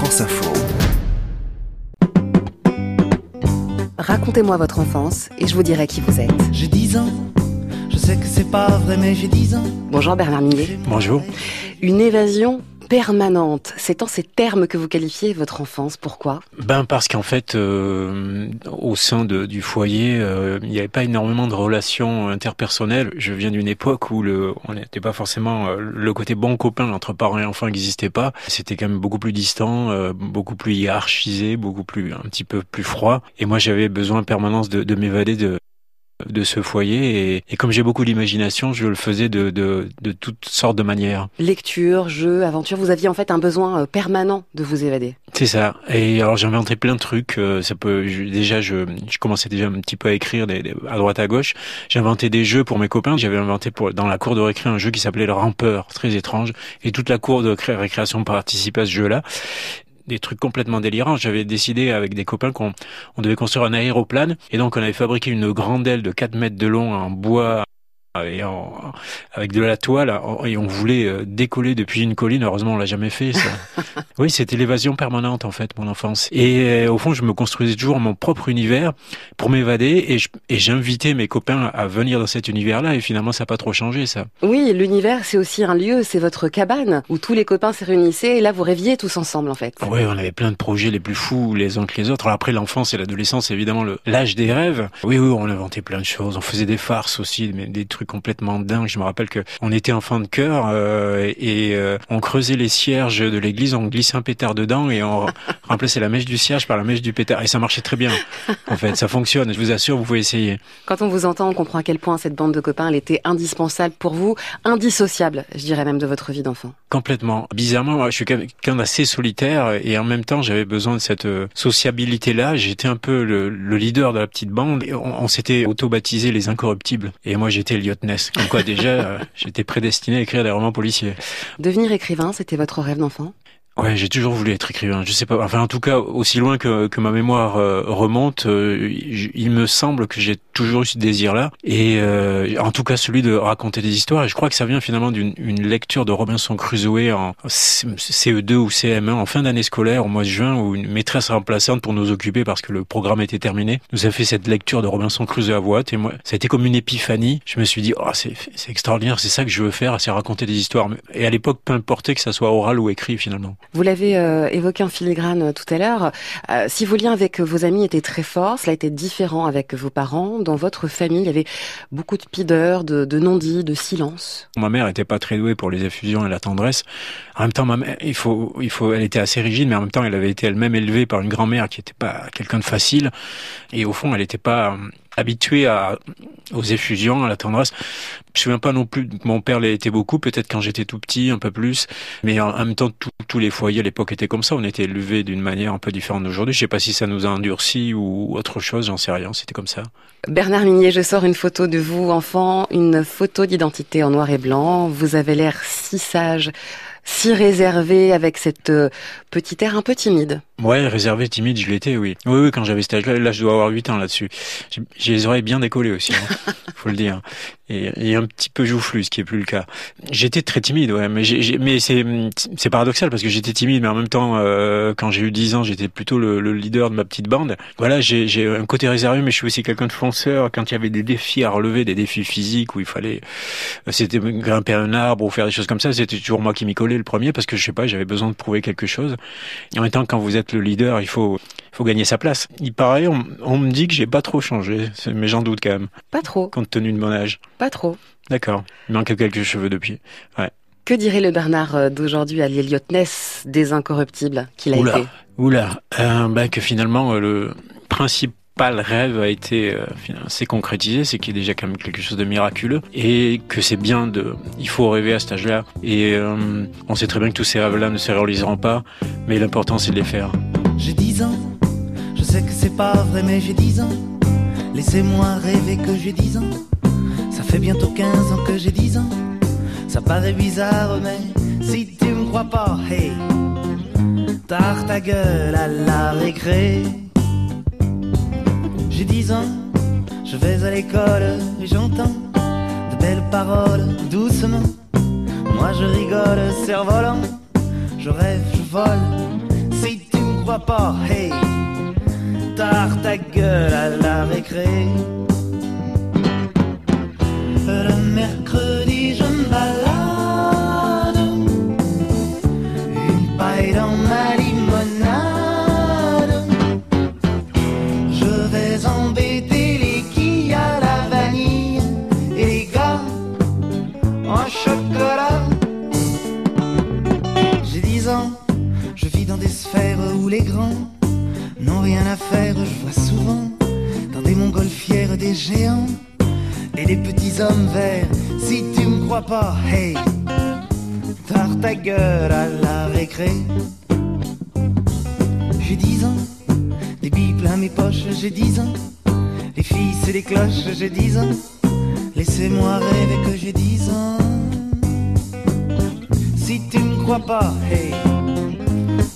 France Info. Racontez-moi votre enfance et je vous dirai qui vous êtes. J'ai 10 ans, je sais que c'est pas vrai, mais j'ai 10 ans. Bonjour Bernard Minier. Bonjour. Une évasion permanente. C'est en ces termes que vous qualifiez votre enfance. Pourquoi? Ben parce qu'en fait, euh, au sein de, du foyer, euh, il n'y avait pas énormément de relations interpersonnelles. Je viens d'une époque où le, on n'était pas forcément euh, le côté bon copain entre parents et enfants n'existait pas. C'était quand même beaucoup plus distant, euh, beaucoup plus hiérarchisé, beaucoup plus un petit peu plus froid. Et moi, j'avais besoin en permanence de, de m'évader de de ce foyer et, et comme j'ai beaucoup d'imagination, je le faisais de, de, de toutes sortes de manières. Lecture, jeu, aventure, vous aviez en fait un besoin euh, permanent de vous évader. C'est ça. Et alors j'inventais plein de trucs. euh, Ça peut je- déjà je, je commençais déjà un petit peu à écrire des, des- à droite à gauche. J'inventais des jeux pour mes copains. J'avais inventé pour dans la cour de récré un jeu qui s'appelait le Rampeur, très étrange. Et toute la cour de cré- récréation participait à ce jeu-là. Des trucs complètement délirants. J'avais décidé avec des copains qu'on on devait construire un aéroplane. Et donc on avait fabriqué une grande aile de 4 mètres de long en bois et en, avec de la toile en- et on voulait euh, décoller depuis une colline. Heureusement, on l'a jamais fait. Ça. oui, c'était l'évasion permanente en fait, mon enfance. Et euh, au fond, je me construisais toujours mon propre univers pour m'évader et j'invitais mes copains à venir dans cet univers-là. Et finalement, ça n'a pas trop changé ça. Oui, l'univers, c'est aussi un lieu, c'est votre cabane où tous les copains se réunissaient et là vous rêviez tous ensemble en fait. Oui, on avait plein de projets les plus fous les uns que les autres. Alors après, l'enfance et l'adolescence, évidemment l'âge des rêves. Oui, oui, on inventait plein de choses. On faisait des farces aussi, mais des trucs complètement dingues. Je me rappelle que on était enfant de cœur euh, et euh, on creusait les cierges de l'église, on glissait un pétard dedans et on remplaçait la mèche du cierge par la mèche du pétard. Et ça marchait très bien. En fait, ça fonctionne. Je vous assure, vous pouvez essayer. Quand on vous entend, on comprend à quel point cette bande de copains, elle était indispensable pour vous, indissociable, je dirais même de votre vie d'enfant. Complètement. Bizarrement, moi, je suis quelqu'un d'assez solitaire et en même temps, j'avais besoin de cette euh, sociabilité-là. J'étais un peu le, le leader de la petite bande. Et on, on s'était auto-baptisé les incorruptibles. Et moi, j'étais Comme quoi, déjà, euh, j'étais prédestiné à écrire des romans policiers. Devenir écrivain, c'était votre rêve d'enfant? Ouais, j'ai toujours voulu être écrivain. Je sais pas. Enfin, en tout cas, aussi loin que, que ma mémoire euh, remonte, euh, il me semble que j'ai toujours eu ce désir-là. Et euh, en tout cas, celui de raconter des histoires. Et je crois que ça vient finalement d'une une lecture de Robinson Crusoe en C- CE2 ou CM1 en fin d'année scolaire, au mois de juin, où une maîtresse remplaçante pour nous occuper parce que le programme était terminé, nous a fait cette lecture de Robinson Crusoe à voix. Et moi, ça a été comme une épiphanie. Je me suis dit, oh, c'est extraordinaire, c'est ça que je veux faire, c'est raconter des histoires. Et à l'époque, peu importait que ça soit oral ou écrit finalement. Vous l'avez euh, évoqué en filigrane euh, tout à l'heure. Euh, si vos liens avec vos amis étaient très forts, cela était différent avec vos parents. Dans votre famille, il y avait beaucoup de pideur, de, de non-dits, de silence. Ma mère était pas très douée pour les effusions et la tendresse. En même temps, ma mère, il faut, il faut, elle était assez rigide, mais en même temps, elle avait été elle-même élevée par une grand-mère qui était pas quelqu'un de facile. Et au fond, elle n'était pas habituée à, aux effusions, à la tendresse. Je me souviens pas non plus, mon père l'était beaucoup, peut-être quand j'étais tout petit, un peu plus. Mais en, même temps, tous les foyers à l'époque étaient comme ça. On était élevés d'une manière un peu différente d'aujourd'hui. Je sais pas si ça nous a endurci ou autre chose, j'en sais rien. C'était comme ça. Bernard Minier, je sors une photo de vous, enfant, une photo d'identité en noir et blanc. Vous avez l'air si sage, si réservé, avec cette euh, petite air un peu timide. Ouais, réservé, timide, je l'étais, oui. Oui, oui, quand j'avais cet âge-là, là, je dois avoir 8 ans là-dessus. J'ai- les oreilles bien décollées aussi, hein, faut le dire. Et, et un petit peu joufflu, ce qui est plus le cas. J'étais très timide, ouais, mais, j'ai- mais c'est paradoxal parce que j'étais timide, mais en même temps, euh, quand j'ai eu 10 ans, j'étais plutôt le, le leader de ma petite bande. Voilà, j'ai j'ai un côté réservé, mais je suis aussi quelqu'un de fonceur. Quand il y avait des défis à relever, des défis physiques où il fallait, euh, c'était grimper un arbre ou faire des choses comme ça, c'était toujours moi qui m'y collais le premier parce que je sais pas, j'avais besoin de prouver quelque chose. Et en même temps, quand vous êtes le leader, il faut, faut gagner sa place. Il paraît, on, on me dit que j'ai pas trop changé, mais j'en doute quand même, Pas trop, compte tenu de mon âge. pas trop. D'accord. Il manque quelques cheveux depuis. Que dirait le Bernard euh, d'aujourd'hui à l'Eliot Ness des incorruptibles qu'il a Oula. été? Oula, euh, bah, que finalement, euh, le principal rêve a été euh, s'est concrétisé, c'est qu'il y a déjà quand même quelque chose de miraculeux et que c'est bien de, il faut rêver à cet âge-là. Et euh, on sait très bien que tous ces rêves-là ne se réaliseront pas, mais l'important c'est de les faire. J'ai 10 ans, je sais que c'est pas vrai, mais j'ai 10 ans. Laissez-moi rêver que j'ai 10 ans. Ça fait bientôt 15 ans que j'ai 10 ans. Ça paraît bizarre, mais si tu me crois pas, hey, tarte ta gueule à la récré. J'ai 10 ans, je vais à l'école et j'entends de belles paroles doucement. Moi je rigole, cerf-volant, je rêve, je vole. Pas, hey, tard ta gueule à la récré. Le mercredi, et des petits hommes verts. Si tu me crois pas, hey, tard ta gueule à la récré. J'ai 10 ans, des billes plein mes poches, j'ai 10 ans. Les filles, c'est les cloches, j'ai 10 ans. Laissez-moi rêver que j'ai 10 ans. Si tu me crois pas, hey,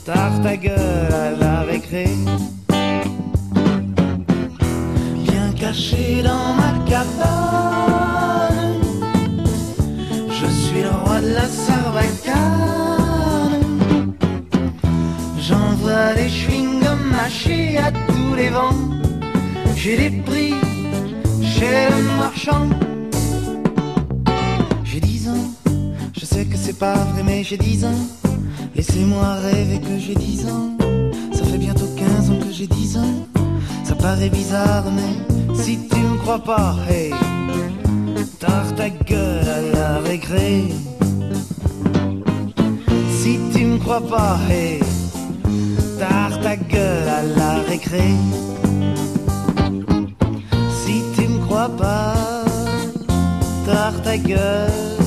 tard ta gueule à la récré. Dans ma cabane, je suis le roi de la sarbacane. J'envoie des chewing-gums mâchés à tous les vents. J'ai des prix chez le marchand. J'ai 10 ans, je sais que c'est pas vrai, mais j'ai 10 ans. Laissez-moi rêver que j'ai 10 ans. Ça fait bientôt 15 ans que j'ai 10 ans. Paraît bizarre, mais si tu me crois pas, hey, tard ta gueule à la récré. Si tu me crois pas, hey, tard ta gueule à la récré. Si tu me crois pas, tard ta gueule